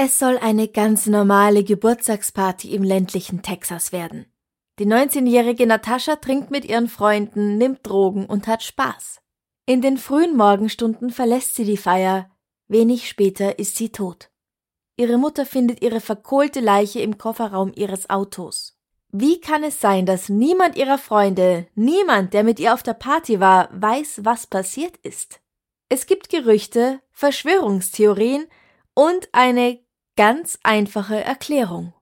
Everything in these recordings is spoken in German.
Es soll eine ganz normale Geburtstagsparty im ländlichen Texas werden. Die 19-jährige Natascha trinkt mit ihren Freunden, nimmt Drogen und hat Spaß. In den frühen Morgenstunden verlässt sie die Feier. Wenig später ist sie tot. Ihre Mutter findet ihre verkohlte Leiche im Kofferraum ihres Autos. Wie kann es sein, dass niemand ihrer Freunde, niemand, der mit ihr auf der Party war, weiß, was passiert ist? Es gibt Gerüchte, Verschwörungstheorien und eine ganz einfache Erklärung.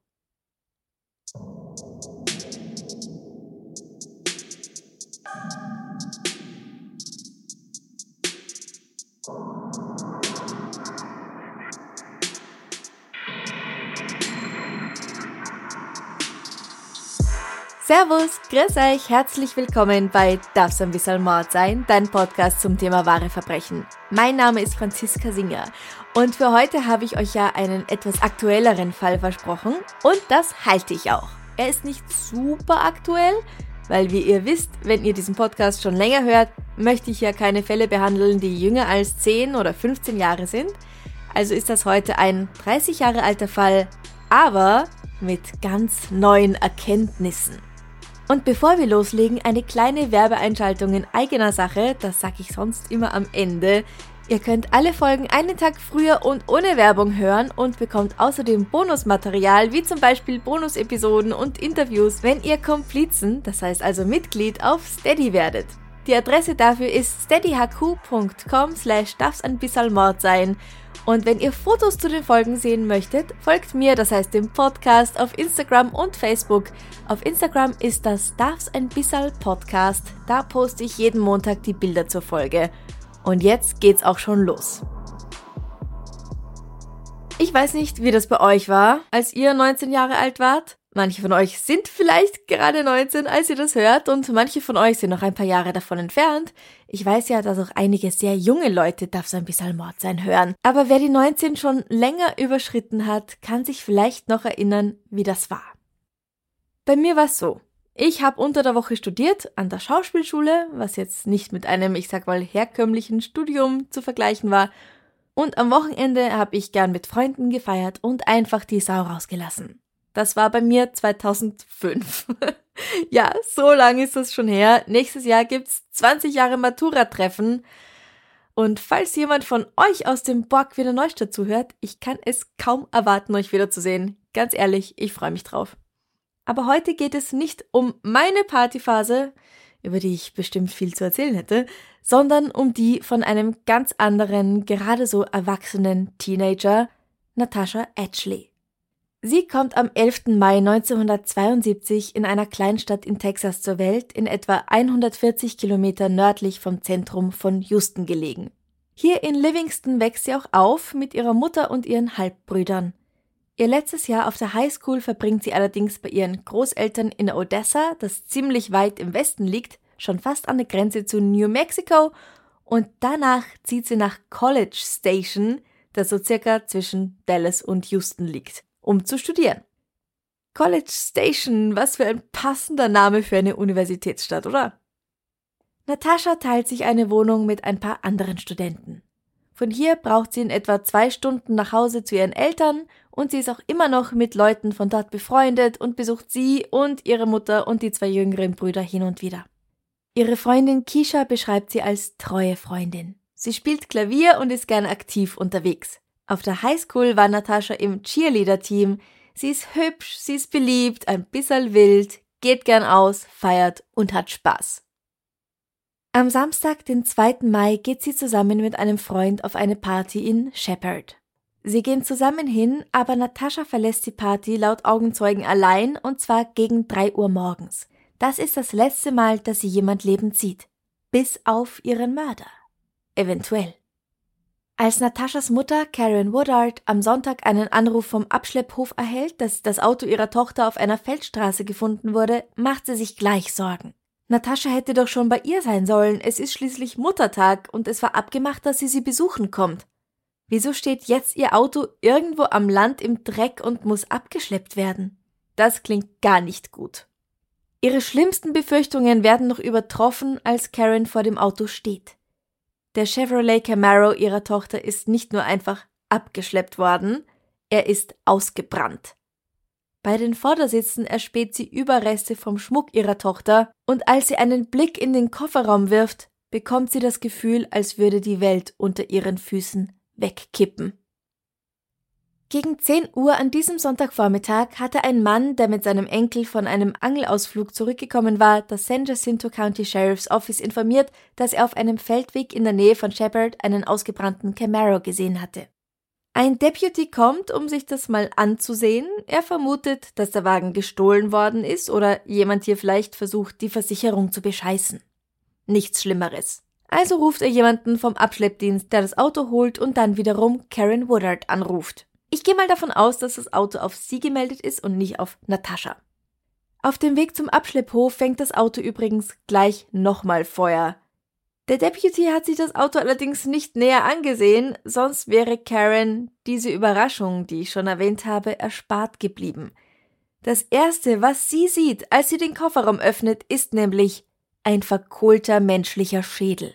Servus, grüß euch, herzlich willkommen bei Darf's ein bisschen Mord sein, dein Podcast zum Thema wahre Verbrechen. Mein Name ist Franziska Singer und für heute habe ich euch ja einen etwas aktuelleren Fall versprochen und das halte ich auch. Er ist nicht super aktuell, weil wie ihr wisst, wenn ihr diesen Podcast schon länger hört, möchte ich ja keine Fälle behandeln, die jünger als 10 oder 15 Jahre sind. Also ist das heute ein 30 Jahre alter Fall, aber mit ganz neuen Erkenntnissen. Und bevor wir loslegen, eine kleine Werbeeinschaltung in eigener Sache, das sage ich sonst immer am Ende. Ihr könnt alle Folgen einen Tag früher und ohne Werbung hören und bekommt außerdem Bonusmaterial, wie zum Beispiel Bonusepisoden und Interviews, wenn ihr Komplizen, das heißt also Mitglied, auf Steady werdet. Die Adresse dafür ist steadyhq.com slash darf's ein bisschen Mord sein und wenn ihr Fotos zu den Folgen sehen möchtet, folgt mir, das heißt dem Podcast, auf Instagram und Facebook. Auf Instagram ist das Darf's ein Bissal Podcast. Da poste ich jeden Montag die Bilder zur Folge. Und jetzt geht's auch schon los. Ich weiß nicht, wie das bei euch war, als ihr 19 Jahre alt wart. Manche von euch sind vielleicht gerade 19, als ihr das hört, und manche von euch sind noch ein paar Jahre davon entfernt. Ich weiß ja, dass auch einige sehr junge Leute darf so ein bisschen Mord sein hören. Aber wer die 19 schon länger überschritten hat, kann sich vielleicht noch erinnern, wie das war. Bei mir war es so. Ich habe unter der Woche studiert an der Schauspielschule, was jetzt nicht mit einem, ich sag mal, herkömmlichen Studium zu vergleichen war. Und am Wochenende habe ich gern mit Freunden gefeiert und einfach die Sau rausgelassen. Das war bei mir 2005. ja, so lange ist das schon her. Nächstes Jahr gibt's 20 Jahre Matura-Treffen. Und falls jemand von euch aus dem Borg wieder Neustadt zuhört, ich kann es kaum erwarten, euch wiederzusehen. Ganz ehrlich, ich freue mich drauf. Aber heute geht es nicht um meine Partyphase, über die ich bestimmt viel zu erzählen hätte, sondern um die von einem ganz anderen, gerade so erwachsenen Teenager, Natasha Ashley. Sie kommt am 11. Mai 1972 in einer Kleinstadt in Texas zur Welt, in etwa 140 Kilometer nördlich vom Zentrum von Houston gelegen. Hier in Livingston wächst sie auch auf mit ihrer Mutter und ihren Halbbrüdern. Ihr letztes Jahr auf der Highschool verbringt sie allerdings bei ihren Großeltern in Odessa, das ziemlich weit im Westen liegt, schon fast an der Grenze zu New Mexico, und danach zieht sie nach College Station, das so circa zwischen Dallas und Houston liegt um zu studieren. College Station, was für ein passender Name für eine Universitätsstadt, oder? Natascha teilt sich eine Wohnung mit ein paar anderen Studenten. Von hier braucht sie in etwa zwei Stunden nach Hause zu ihren Eltern und sie ist auch immer noch mit Leuten von dort befreundet und besucht sie und ihre Mutter und die zwei jüngeren Brüder hin und wieder. Ihre Freundin Kisha beschreibt sie als treue Freundin. Sie spielt Klavier und ist gern aktiv unterwegs. Auf der Highschool war Natascha im Cheerleader-Team. Sie ist hübsch, sie ist beliebt, ein bisschen wild, geht gern aus, feiert und hat Spaß. Am Samstag, den 2. Mai, geht sie zusammen mit einem Freund auf eine Party in Shepherd. Sie gehen zusammen hin, aber Natascha verlässt die Party laut Augenzeugen allein und zwar gegen 3 Uhr morgens. Das ist das letzte Mal, dass sie jemand lebend sieht. Bis auf ihren Mörder. Eventuell. Als Nataschas Mutter Karen Woodard am Sonntag einen Anruf vom Abschlepphof erhält, dass das Auto ihrer Tochter auf einer Feldstraße gefunden wurde, macht sie sich gleich Sorgen. Natascha hätte doch schon bei ihr sein sollen, es ist schließlich Muttertag und es war abgemacht, dass sie sie besuchen kommt. Wieso steht jetzt ihr Auto irgendwo am Land im Dreck und muss abgeschleppt werden? Das klingt gar nicht gut. Ihre schlimmsten Befürchtungen werden noch übertroffen, als Karen vor dem Auto steht. Der Chevrolet Camaro ihrer Tochter ist nicht nur einfach abgeschleppt worden, er ist ausgebrannt. Bei den Vordersitzen erspäht sie Überreste vom Schmuck ihrer Tochter, und als sie einen Blick in den Kofferraum wirft, bekommt sie das Gefühl, als würde die Welt unter ihren Füßen wegkippen. Gegen 10 Uhr an diesem Sonntagvormittag hatte ein Mann, der mit seinem Enkel von einem Angelausflug zurückgekommen war, das San Jacinto County Sheriff's Office informiert, dass er auf einem Feldweg in der Nähe von Shepard einen ausgebrannten Camaro gesehen hatte. Ein Deputy kommt, um sich das mal anzusehen. Er vermutet, dass der Wagen gestohlen worden ist oder jemand hier vielleicht versucht, die Versicherung zu bescheißen. Nichts Schlimmeres. Also ruft er jemanden vom Abschleppdienst, der das Auto holt und dann wiederum Karen Woodard anruft. Ich gehe mal davon aus, dass das Auto auf sie gemeldet ist und nicht auf Natascha. Auf dem Weg zum Abschlepphof fängt das Auto übrigens gleich nochmal Feuer. Der Deputy hat sich das Auto allerdings nicht näher angesehen, sonst wäre Karen diese Überraschung, die ich schon erwähnt habe, erspart geblieben. Das erste, was sie sieht, als sie den Kofferraum öffnet, ist nämlich ein verkohlter menschlicher Schädel.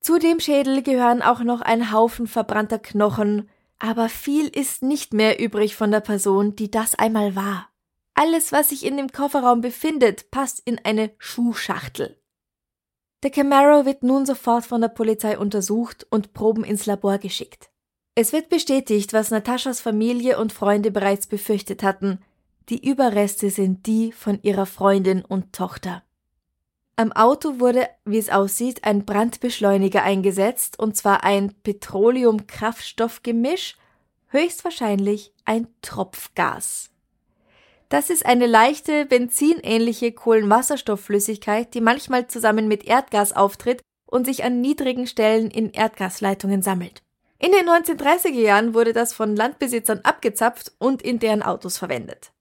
Zu dem Schädel gehören auch noch ein Haufen verbrannter Knochen, aber viel ist nicht mehr übrig von der Person, die das einmal war. Alles, was sich in dem Kofferraum befindet, passt in eine Schuhschachtel. Der Camaro wird nun sofort von der Polizei untersucht und Proben ins Labor geschickt. Es wird bestätigt, was Nataschas Familie und Freunde bereits befürchtet hatten. Die Überreste sind die von ihrer Freundin und Tochter. Am Auto wurde, wie es aussieht, ein Brandbeschleuniger eingesetzt, und zwar ein Petroleum-Kraftstoffgemisch, höchstwahrscheinlich ein Tropfgas. Das ist eine leichte, benzinähnliche Kohlenwasserstoffflüssigkeit, die manchmal zusammen mit Erdgas auftritt und sich an niedrigen Stellen in Erdgasleitungen sammelt. In den 1930er Jahren wurde das von Landbesitzern abgezapft und in deren Autos verwendet.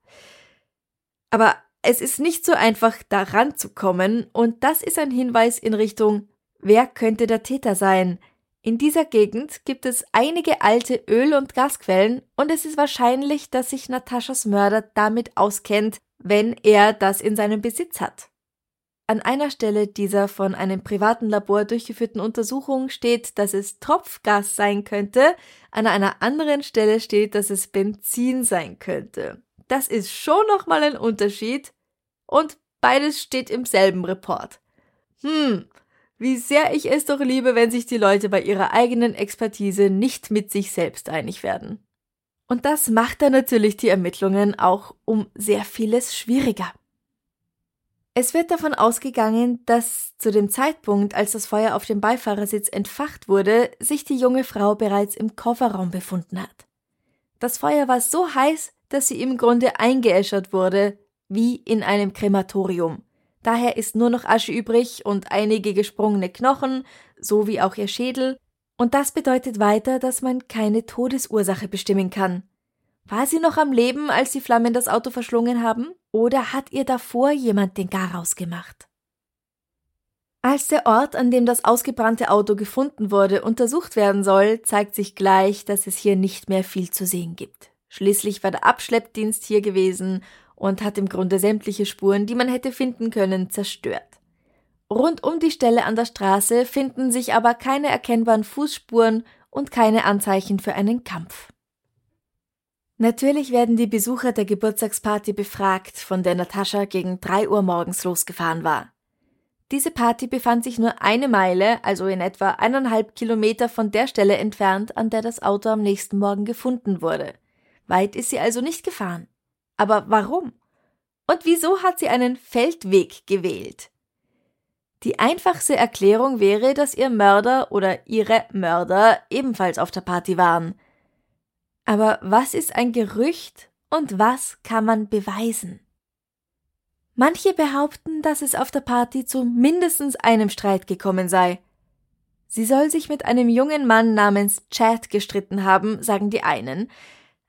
Aber es ist nicht so einfach, daran zu kommen, und das ist ein Hinweis in Richtung, wer könnte der Täter sein? In dieser Gegend gibt es einige alte Öl- und Gasquellen, und es ist wahrscheinlich, dass sich Nataschas Mörder damit auskennt, wenn er das in seinem Besitz hat. An einer Stelle dieser von einem privaten Labor durchgeführten Untersuchung steht, dass es Tropfgas sein könnte, an einer anderen Stelle steht, dass es Benzin sein könnte. Das ist schon nochmal ein Unterschied, und beides steht im selben Report. Hm, wie sehr ich es doch liebe, wenn sich die Leute bei ihrer eigenen Expertise nicht mit sich selbst einig werden. Und das macht dann natürlich die Ermittlungen auch um sehr vieles schwieriger. Es wird davon ausgegangen, dass zu dem Zeitpunkt, als das Feuer auf dem Beifahrersitz entfacht wurde, sich die junge Frau bereits im Kofferraum befunden hat. Das Feuer war so heiß, dass sie im Grunde eingeäschert wurde, wie in einem Krematorium. Daher ist nur noch Asche übrig und einige gesprungene Knochen, so wie auch ihr Schädel, und das bedeutet weiter, dass man keine Todesursache bestimmen kann. War sie noch am Leben, als die Flammen das Auto verschlungen haben, oder hat ihr davor jemand den Garaus gemacht? Als der Ort, an dem das ausgebrannte Auto gefunden wurde, untersucht werden soll, zeigt sich gleich, dass es hier nicht mehr viel zu sehen gibt. Schließlich war der Abschleppdienst hier gewesen und hat im Grunde sämtliche Spuren, die man hätte finden können, zerstört. Rund um die Stelle an der Straße finden sich aber keine erkennbaren Fußspuren und keine Anzeichen für einen Kampf. Natürlich werden die Besucher der Geburtstagsparty befragt, von der Natascha gegen drei Uhr morgens losgefahren war. Diese Party befand sich nur eine Meile, also in etwa eineinhalb Kilometer von der Stelle entfernt, an der das Auto am nächsten Morgen gefunden wurde. Weit ist sie also nicht gefahren. Aber warum? Und wieso hat sie einen Feldweg gewählt? Die einfachste Erklärung wäre, dass ihr Mörder oder ihre Mörder ebenfalls auf der Party waren. Aber was ist ein Gerücht und was kann man beweisen? Manche behaupten, dass es auf der Party zu mindestens einem Streit gekommen sei. Sie soll sich mit einem jungen Mann namens Chad gestritten haben, sagen die einen.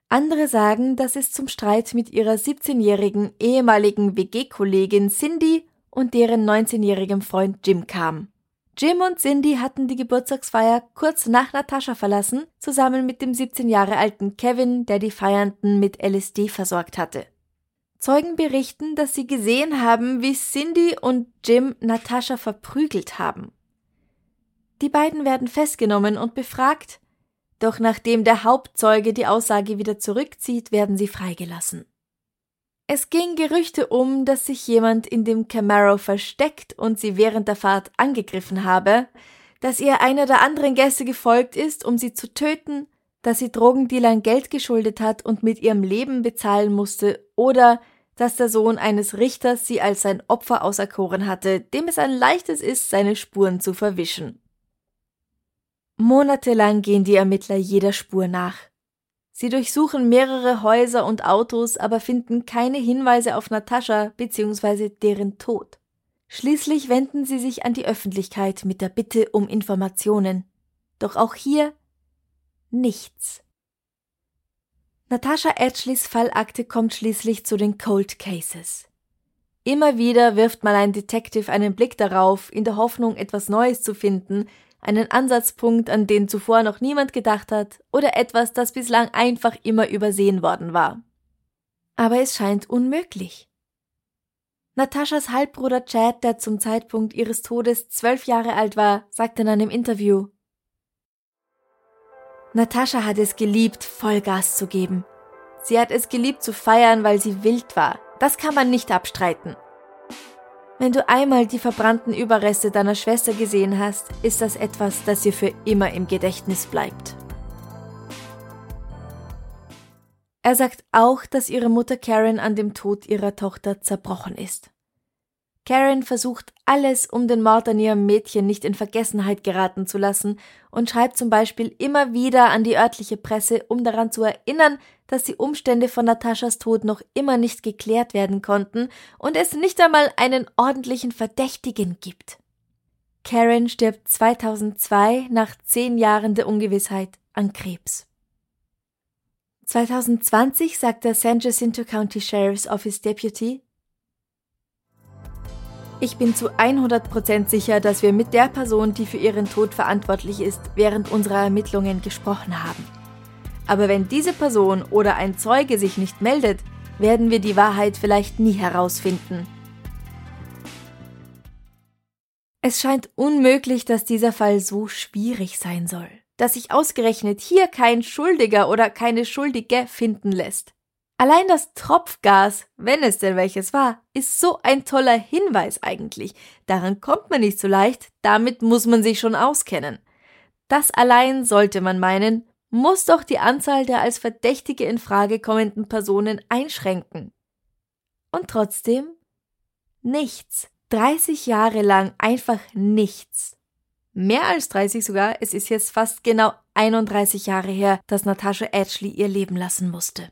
Andere sagen, dass es zum Streit mit ihrer 17-jährigen ehemaligen WG-Kollegin Cindy und deren 19-jährigem Freund Jim kam. Jim und Cindy hatten die Geburtstagsfeier kurz nach Natascha verlassen, zusammen mit dem 17 Jahre alten Kevin, der die Feiernden mit LSD versorgt hatte. Zeugen berichten, dass sie gesehen haben, wie Cindy und Jim Natascha verprügelt haben. Die beiden werden festgenommen und befragt, doch nachdem der Hauptzeuge die Aussage wieder zurückzieht, werden sie freigelassen. Es ging Gerüchte um, dass sich jemand in dem Camaro versteckt und sie während der Fahrt angegriffen habe, dass ihr einer der anderen Gäste gefolgt ist, um sie zu töten, dass sie Drogendealern Geld geschuldet hat und mit ihrem Leben bezahlen musste oder dass der Sohn eines Richters sie als sein Opfer auserkoren hatte, dem es ein leichtes ist, seine Spuren zu verwischen. Monatelang gehen die Ermittler jeder Spur nach. Sie durchsuchen mehrere Häuser und Autos, aber finden keine Hinweise auf Natascha bzw. deren Tod. Schließlich wenden sie sich an die Öffentlichkeit mit der Bitte um Informationen. Doch auch hier nichts. Natascha Edgleys Fallakte kommt schließlich zu den Cold Cases. Immer wieder wirft mal ein Detective einen Blick darauf, in der Hoffnung, etwas Neues zu finden, einen Ansatzpunkt, an den zuvor noch niemand gedacht hat, oder etwas, das bislang einfach immer übersehen worden war. Aber es scheint unmöglich. Nataschas Halbbruder Chad, der zum Zeitpunkt ihres Todes zwölf Jahre alt war, sagte in einem Interview, Natascha hat es geliebt, Vollgas zu geben. Sie hat es geliebt zu feiern, weil sie wild war. Das kann man nicht abstreiten. Wenn du einmal die verbrannten Überreste deiner Schwester gesehen hast, ist das etwas, das dir für immer im Gedächtnis bleibt. Er sagt auch, dass ihre Mutter Karen an dem Tod ihrer Tochter zerbrochen ist. Karen versucht alles, um den Mord an ihrem Mädchen nicht in Vergessenheit geraten zu lassen und schreibt zum Beispiel immer wieder an die örtliche Presse, um daran zu erinnern, dass die Umstände von Nataschas Tod noch immer nicht geklärt werden konnten und es nicht einmal einen ordentlichen Verdächtigen gibt. Karen stirbt 2002 nach zehn Jahren der Ungewissheit an Krebs. 2020 sagt der San Jacinto County Sheriff's Office Deputy, ich bin zu 100% sicher, dass wir mit der Person, die für ihren Tod verantwortlich ist, während unserer Ermittlungen gesprochen haben. Aber wenn diese Person oder ein Zeuge sich nicht meldet, werden wir die Wahrheit vielleicht nie herausfinden. Es scheint unmöglich, dass dieser Fall so schwierig sein soll, dass sich ausgerechnet hier kein Schuldiger oder keine Schuldige finden lässt. Allein das Tropfgas, wenn es denn welches war, ist so ein toller Hinweis eigentlich. Daran kommt man nicht so leicht, damit muss man sich schon auskennen. Das allein sollte man meinen, muss doch die Anzahl der als Verdächtige in Frage kommenden Personen einschränken. Und trotzdem nichts. 30 Jahre lang einfach nichts. Mehr als 30 sogar, es ist jetzt fast genau 31 Jahre her, dass Natascha Ashley ihr Leben lassen musste.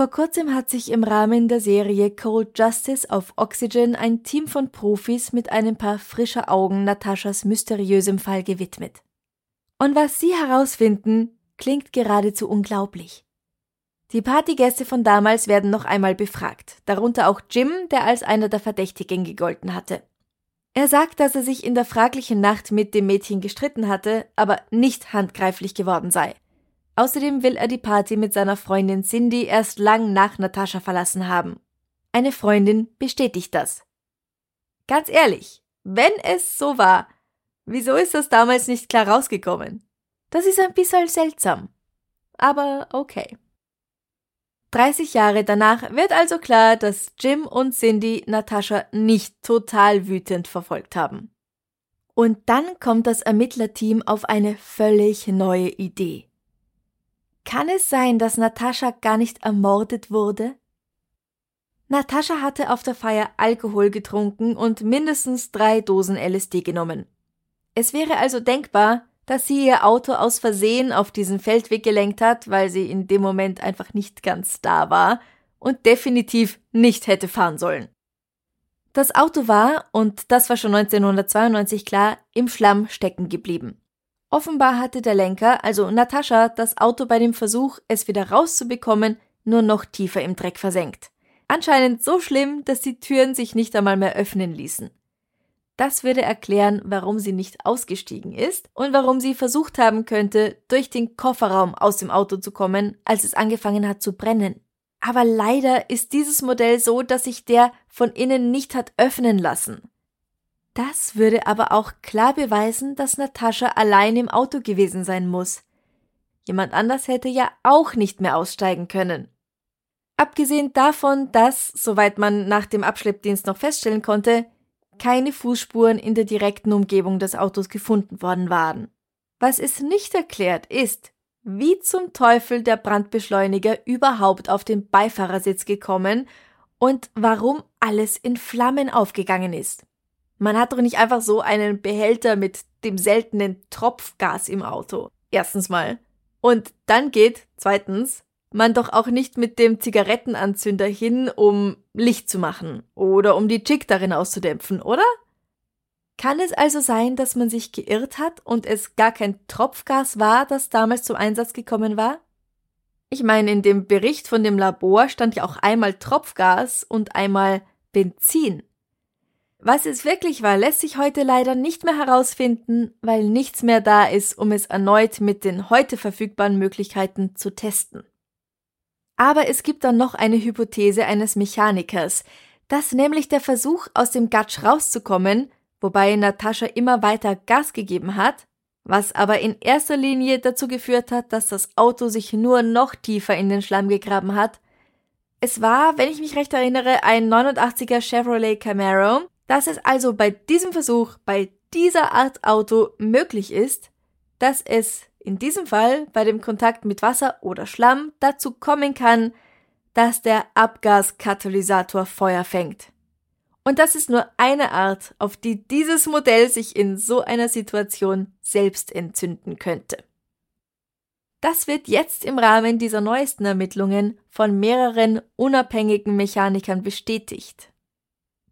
Vor kurzem hat sich im Rahmen der Serie Cold Justice auf Oxygen ein Team von Profis mit einem paar frischer Augen Nataschas mysteriösem Fall gewidmet. Und was sie herausfinden, klingt geradezu unglaublich. Die Partygäste von damals werden noch einmal befragt, darunter auch Jim, der als einer der Verdächtigen gegolten hatte. Er sagt, dass er sich in der fraglichen Nacht mit dem Mädchen gestritten hatte, aber nicht handgreiflich geworden sei. Außerdem will er die Party mit seiner Freundin Cindy erst lang nach Natascha verlassen haben. Eine Freundin bestätigt das. Ganz ehrlich, wenn es so war, wieso ist das damals nicht klar rausgekommen? Das ist ein bisschen seltsam. Aber okay. 30 Jahre danach wird also klar, dass Jim und Cindy Natascha nicht total wütend verfolgt haben. Und dann kommt das Ermittlerteam auf eine völlig neue Idee. Kann es sein, dass Natascha gar nicht ermordet wurde? Natascha hatte auf der Feier Alkohol getrunken und mindestens drei Dosen LSD genommen. Es wäre also denkbar, dass sie ihr Auto aus Versehen auf diesen Feldweg gelenkt hat, weil sie in dem Moment einfach nicht ganz da war und definitiv nicht hätte fahren sollen. Das Auto war, und das war schon 1992 klar, im Schlamm stecken geblieben. Offenbar hatte der Lenker, also Natascha, das Auto bei dem Versuch, es wieder rauszubekommen, nur noch tiefer im Dreck versenkt. Anscheinend so schlimm, dass die Türen sich nicht einmal mehr öffnen ließen. Das würde erklären, warum sie nicht ausgestiegen ist und warum sie versucht haben könnte, durch den Kofferraum aus dem Auto zu kommen, als es angefangen hat zu brennen. Aber leider ist dieses Modell so, dass sich der von innen nicht hat öffnen lassen. Das würde aber auch klar beweisen, dass Natascha allein im Auto gewesen sein muss. Jemand anders hätte ja auch nicht mehr aussteigen können. Abgesehen davon, dass, soweit man nach dem Abschleppdienst noch feststellen konnte, keine Fußspuren in der direkten Umgebung des Autos gefunden worden waren. Was es nicht erklärt ist, wie zum Teufel der Brandbeschleuniger überhaupt auf den Beifahrersitz gekommen und warum alles in Flammen aufgegangen ist. Man hat doch nicht einfach so einen Behälter mit dem seltenen Tropfgas im Auto. Erstens mal. Und dann geht, zweitens, man doch auch nicht mit dem Zigarettenanzünder hin, um Licht zu machen oder um die Chick darin auszudämpfen, oder? Kann es also sein, dass man sich geirrt hat und es gar kein Tropfgas war, das damals zum Einsatz gekommen war? Ich meine, in dem Bericht von dem Labor stand ja auch einmal Tropfgas und einmal Benzin. Was es wirklich war, lässt sich heute leider nicht mehr herausfinden, weil nichts mehr da ist, um es erneut mit den heute verfügbaren Möglichkeiten zu testen. Aber es gibt dann noch eine Hypothese eines Mechanikers, dass nämlich der Versuch, aus dem Gatsch rauszukommen, wobei Natascha immer weiter Gas gegeben hat, was aber in erster Linie dazu geführt hat, dass das Auto sich nur noch tiefer in den Schlamm gegraben hat. Es war, wenn ich mich recht erinnere, ein 89er Chevrolet Camaro, dass es also bei diesem Versuch, bei dieser Art Auto möglich ist, dass es in diesem Fall bei dem Kontakt mit Wasser oder Schlamm dazu kommen kann, dass der Abgaskatalysator Feuer fängt. Und das ist nur eine Art, auf die dieses Modell sich in so einer Situation selbst entzünden könnte. Das wird jetzt im Rahmen dieser neuesten Ermittlungen von mehreren unabhängigen Mechanikern bestätigt.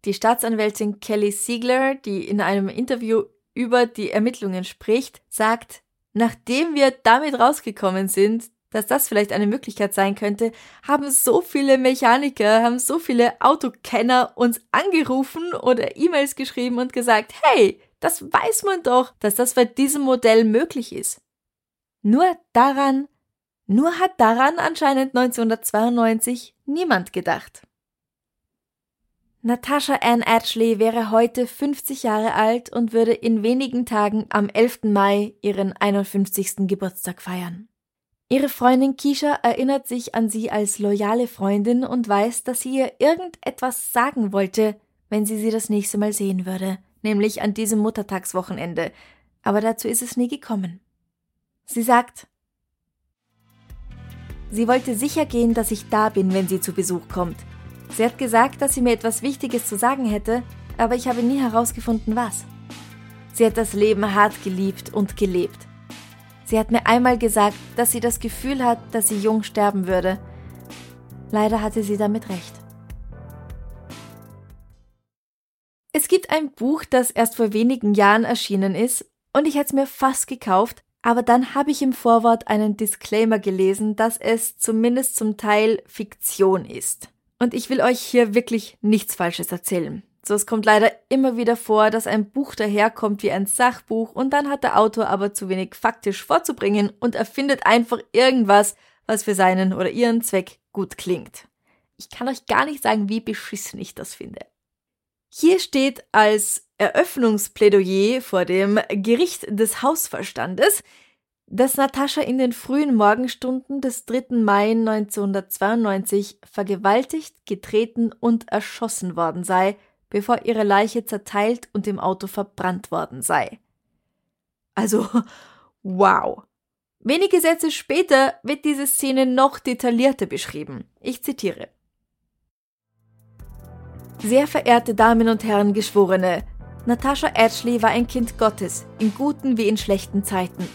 Die Staatsanwältin Kelly Siegler, die in einem Interview über die Ermittlungen spricht, sagt, Nachdem wir damit rausgekommen sind, dass das vielleicht eine Möglichkeit sein könnte, haben so viele Mechaniker, haben so viele Autokenner uns angerufen oder E-Mails geschrieben und gesagt, hey, das weiß man doch, dass das bei diesem Modell möglich ist. Nur daran, nur hat daran anscheinend 1992 niemand gedacht. Natasha Ann Ashley wäre heute 50 Jahre alt und würde in wenigen Tagen am 11. Mai ihren 51. Geburtstag feiern. Ihre Freundin Keisha erinnert sich an sie als loyale Freundin und weiß, dass sie ihr irgendetwas sagen wollte, wenn sie sie das nächste Mal sehen würde, nämlich an diesem Muttertagswochenende, aber dazu ist es nie gekommen. Sie sagt, sie wollte sicher gehen, dass ich da bin, wenn sie zu Besuch kommt. Sie hat gesagt, dass sie mir etwas Wichtiges zu sagen hätte, aber ich habe nie herausgefunden, was. Sie hat das Leben hart geliebt und gelebt. Sie hat mir einmal gesagt, dass sie das Gefühl hat, dass sie jung sterben würde. Leider hatte sie damit recht. Es gibt ein Buch, das erst vor wenigen Jahren erschienen ist, und ich hätte es mir fast gekauft, Aber dann habe ich im Vorwort einen Disclaimer gelesen, dass es zumindest zum Teil Fiktion ist. Und ich will euch hier wirklich nichts Falsches erzählen. So, es kommt leider immer wieder vor, dass ein Buch daherkommt wie ein Sachbuch und dann hat der Autor aber zu wenig faktisch vorzubringen und erfindet einfach irgendwas, was für seinen oder ihren Zweck gut klingt. Ich kann euch gar nicht sagen, wie beschissen ich das finde. Hier steht als Eröffnungsplädoyer vor dem Gericht des Hausverstandes, dass Natascha in den frühen Morgenstunden des 3. Mai 1992 vergewaltigt, getreten und erschossen worden sei, bevor ihre Leiche zerteilt und im Auto verbrannt worden sei. Also, wow. Wenige Sätze später wird diese Szene noch detaillierter beschrieben. Ich zitiere. Sehr verehrte Damen und Herren Geschworene, Natascha Ashley war ein Kind Gottes, in guten wie in schlechten Zeiten.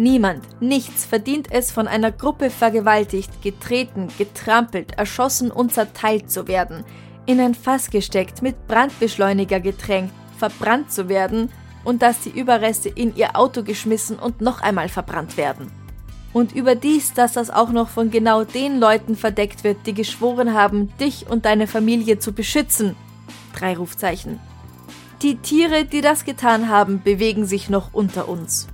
Niemand, nichts verdient es, von einer Gruppe vergewaltigt, getreten, getrampelt, erschossen und zerteilt zu werden, in ein Fass gesteckt, mit Brandbeschleuniger getränkt, verbrannt zu werden und dass die Überreste in ihr Auto geschmissen und noch einmal verbrannt werden. Und überdies, dass das auch noch von genau den Leuten verdeckt wird, die geschworen haben, dich und deine Familie zu beschützen. Drei Rufzeichen. Die Tiere, die das getan haben, bewegen sich noch unter uns.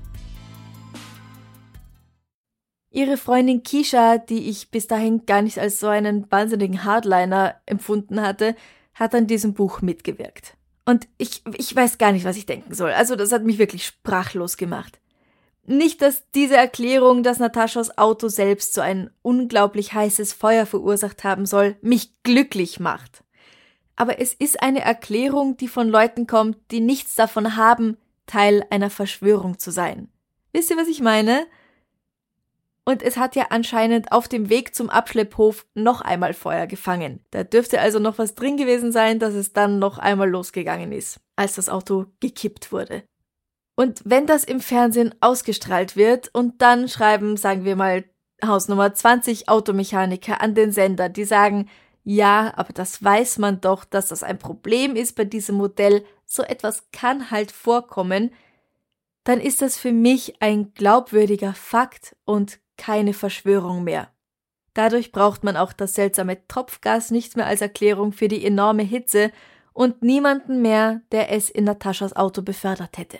Ihre Freundin Kisha, die ich bis dahin gar nicht als so einen wahnsinnigen Hardliner empfunden hatte, hat an diesem Buch mitgewirkt. Und ich, ich weiß gar nicht, was ich denken soll. Also das hat mich wirklich sprachlos gemacht. Nicht, dass diese Erklärung, dass Nataschas Auto selbst so ein unglaublich heißes Feuer verursacht haben soll, mich glücklich macht. Aber es ist eine Erklärung, die von Leuten kommt, die nichts davon haben, Teil einer Verschwörung zu sein. Wisst ihr, was ich meine? Und es hat ja anscheinend auf dem Weg zum Abschlepphof noch einmal Feuer gefangen. Da dürfte also noch was drin gewesen sein, dass es dann noch einmal losgegangen ist, als das Auto gekippt wurde. Und wenn das im Fernsehen ausgestrahlt wird und dann schreiben, sagen wir mal, Hausnummer 20 Automechaniker an den Sender, die sagen, ja, aber das weiß man doch, dass das ein Problem ist bei diesem Modell, so etwas kann halt vorkommen, dann ist das für mich ein glaubwürdiger Fakt und keine Verschwörung mehr. Dadurch braucht man auch das seltsame Tropfgas nicht mehr als Erklärung für die enorme Hitze und niemanden mehr, der es in Nataschas Auto befördert hätte.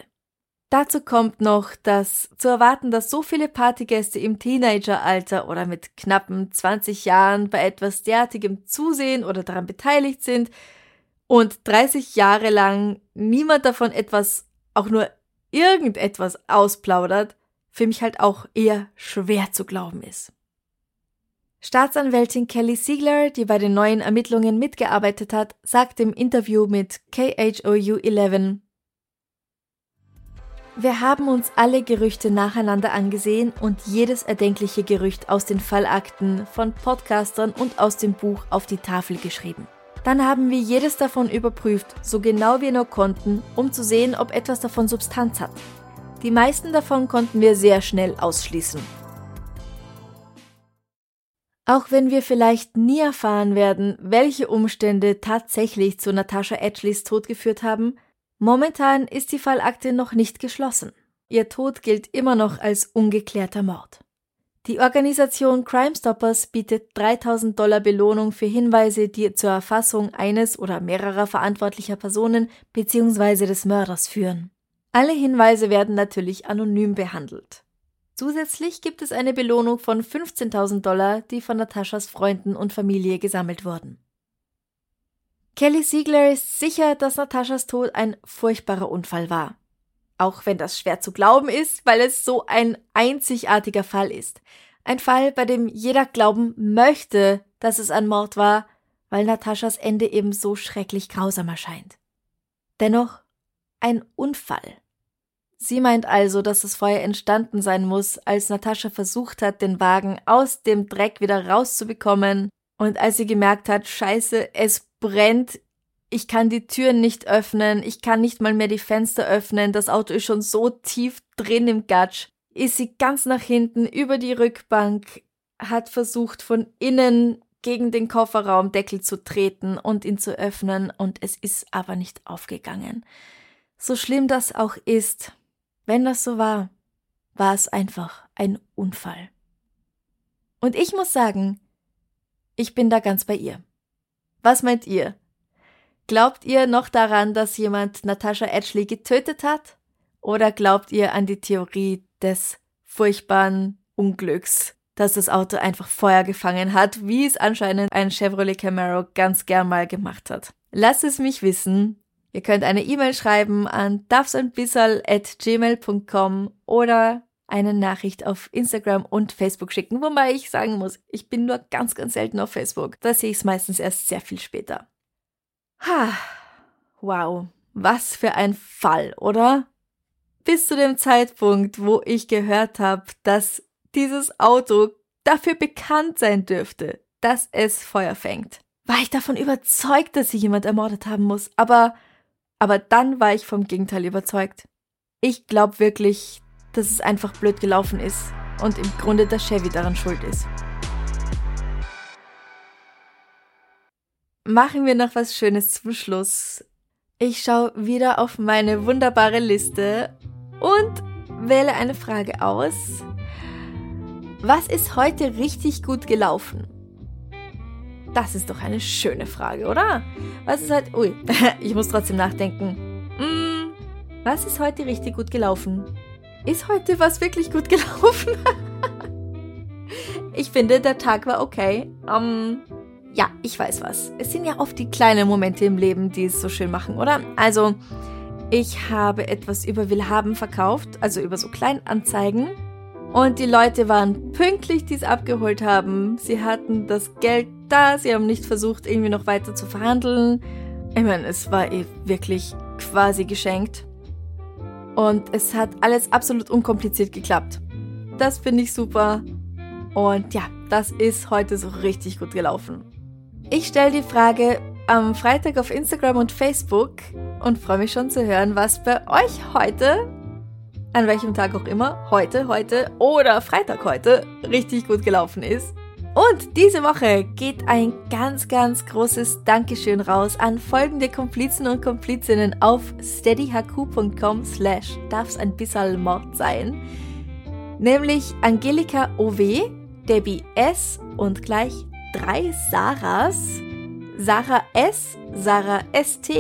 Dazu kommt noch, dass zu erwarten, dass so viele Partygäste im Teenageralter oder mit knappen 20 Jahren bei etwas derartigem zusehen oder daran beteiligt sind und 30 Jahre lang niemand davon etwas, auch nur irgendetwas ausplaudert, für mich halt auch eher schwer zu glauben ist. Staatsanwältin Kelly Siegler, die bei den neuen Ermittlungen mitgearbeitet hat, sagt im Interview mit KHOU 11, wir haben uns alle Gerüchte nacheinander angesehen und jedes erdenkliche Gerücht aus den Fallakten von Podcastern und aus dem Buch auf die Tafel geschrieben. Dann haben wir jedes davon überprüft, so genau wir nur konnten, um zu sehen, ob etwas davon Substanz hat. Die meisten davon konnten wir sehr schnell ausschließen. Auch wenn wir vielleicht nie erfahren werden, welche Umstände tatsächlich zu Natasha Edgleys Tod geführt haben, Momentan ist die Fallakte noch nicht geschlossen. Ihr Tod gilt immer noch als ungeklärter Mord. Die Organisation Crime Stoppers bietet 3000 Dollar Belohnung für Hinweise, die zur Erfassung eines oder mehrerer verantwortlicher Personen bzw. des Mörders führen. Alle Hinweise werden natürlich anonym behandelt. Zusätzlich gibt es eine Belohnung von 15.000 Dollar, die von Nataschas Freunden und Familie gesammelt wurden. Kelly Siegler ist sicher, dass Nataschas Tod ein furchtbarer Unfall war. Auch wenn das schwer zu glauben ist, weil es so ein einzigartiger Fall ist. Ein Fall, bei dem jeder glauben möchte, dass es ein Mord war, weil Nataschas Ende eben so schrecklich grausam erscheint. Dennoch ein Unfall. Sie meint also, dass das Feuer entstanden sein muss, als Natascha versucht hat, den Wagen aus dem Dreck wieder rauszubekommen und als sie gemerkt hat, scheiße, es brennt, ich kann die Türen nicht öffnen, ich kann nicht mal mehr die Fenster öffnen, das Auto ist schon so tief drin im Gatsch, ist sie ganz nach hinten über die Rückbank, hat versucht von innen gegen den Kofferraumdeckel zu treten und ihn zu öffnen, und es ist aber nicht aufgegangen. So schlimm das auch ist, wenn das so war, war es einfach ein Unfall. Und ich muss sagen, ich bin da ganz bei ihr. Was meint ihr? Glaubt ihr noch daran, dass jemand Natasha Edgley getötet hat? Oder glaubt ihr an die Theorie des furchtbaren Unglücks, dass das Auto einfach Feuer gefangen hat, wie es anscheinend ein Chevrolet Camaro ganz gern mal gemacht hat? Lasst es mich wissen. Ihr könnt eine E-Mail schreiben an darfseinbissal.gmail.com oder eine Nachricht auf Instagram und Facebook schicken, wobei ich sagen muss, ich bin nur ganz, ganz selten auf Facebook. Da sehe ich es meistens erst sehr viel später. Ha, wow, was für ein Fall, oder? Bis zu dem Zeitpunkt, wo ich gehört habe, dass dieses Auto dafür bekannt sein dürfte, dass es Feuer fängt, war ich davon überzeugt, dass sie jemand ermordet haben muss. Aber, aber dann war ich vom Gegenteil überzeugt. Ich glaube wirklich, dass es einfach blöd gelaufen ist und im Grunde der Chevy daran schuld ist. Machen wir noch was Schönes zum Schluss. Ich schaue wieder auf meine wunderbare Liste und wähle eine Frage aus. Was ist heute richtig gut gelaufen? Das ist doch eine schöne Frage, oder? Was ist heute. Ui, ich muss trotzdem nachdenken. Hm, was ist heute richtig gut gelaufen? Ist heute was wirklich gut gelaufen? ich finde, der Tag war okay. Um, ja, ich weiß was. Es sind ja oft die kleinen Momente im Leben, die es so schön machen, oder? Also, ich habe etwas über Willhaben verkauft, also über so Kleinanzeigen. Und die Leute waren pünktlich, die es abgeholt haben. Sie hatten das Geld da, sie haben nicht versucht, irgendwie noch weiter zu verhandeln. Ich meine, es war eh wirklich quasi geschenkt. Und es hat alles absolut unkompliziert geklappt. Das finde ich super. Und ja, das ist heute so richtig gut gelaufen. Ich stelle die Frage am Freitag auf Instagram und Facebook und freue mich schon zu hören, was bei euch heute, an welchem Tag auch immer, heute, heute oder Freitag heute richtig gut gelaufen ist. Und diese Woche geht ein ganz, ganz großes Dankeschön raus an folgende Komplizen und Komplizinnen auf steadyhq.com slash darf's ein bisschen Mord sein. Nämlich Angelika OW, Debbie S und gleich drei Sarahs, Sarah S, Sarah ST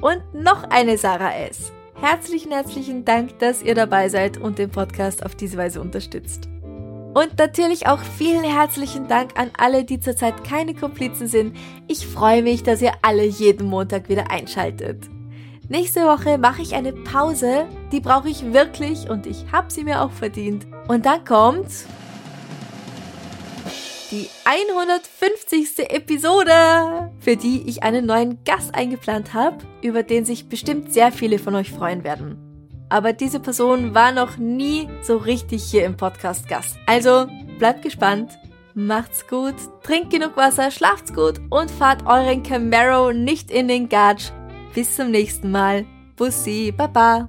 und noch eine Sarah S. Herzlichen, herzlichen Dank, dass ihr dabei seid und den Podcast auf diese Weise unterstützt. Und natürlich auch vielen herzlichen Dank an alle, die zurzeit keine Komplizen sind. Ich freue mich, dass ihr alle jeden Montag wieder einschaltet. Nächste Woche mache ich eine Pause, die brauche ich wirklich und ich habe sie mir auch verdient. Und dann kommt die 150. Episode, für die ich einen neuen Gast eingeplant habe, über den sich bestimmt sehr viele von euch freuen werden aber diese Person war noch nie so richtig hier im Podcast Gast. Also bleibt gespannt, macht's gut, trinkt genug Wasser, schlaft's gut und fahrt euren Camaro nicht in den Gatsch. Bis zum nächsten Mal. Bussi, Baba.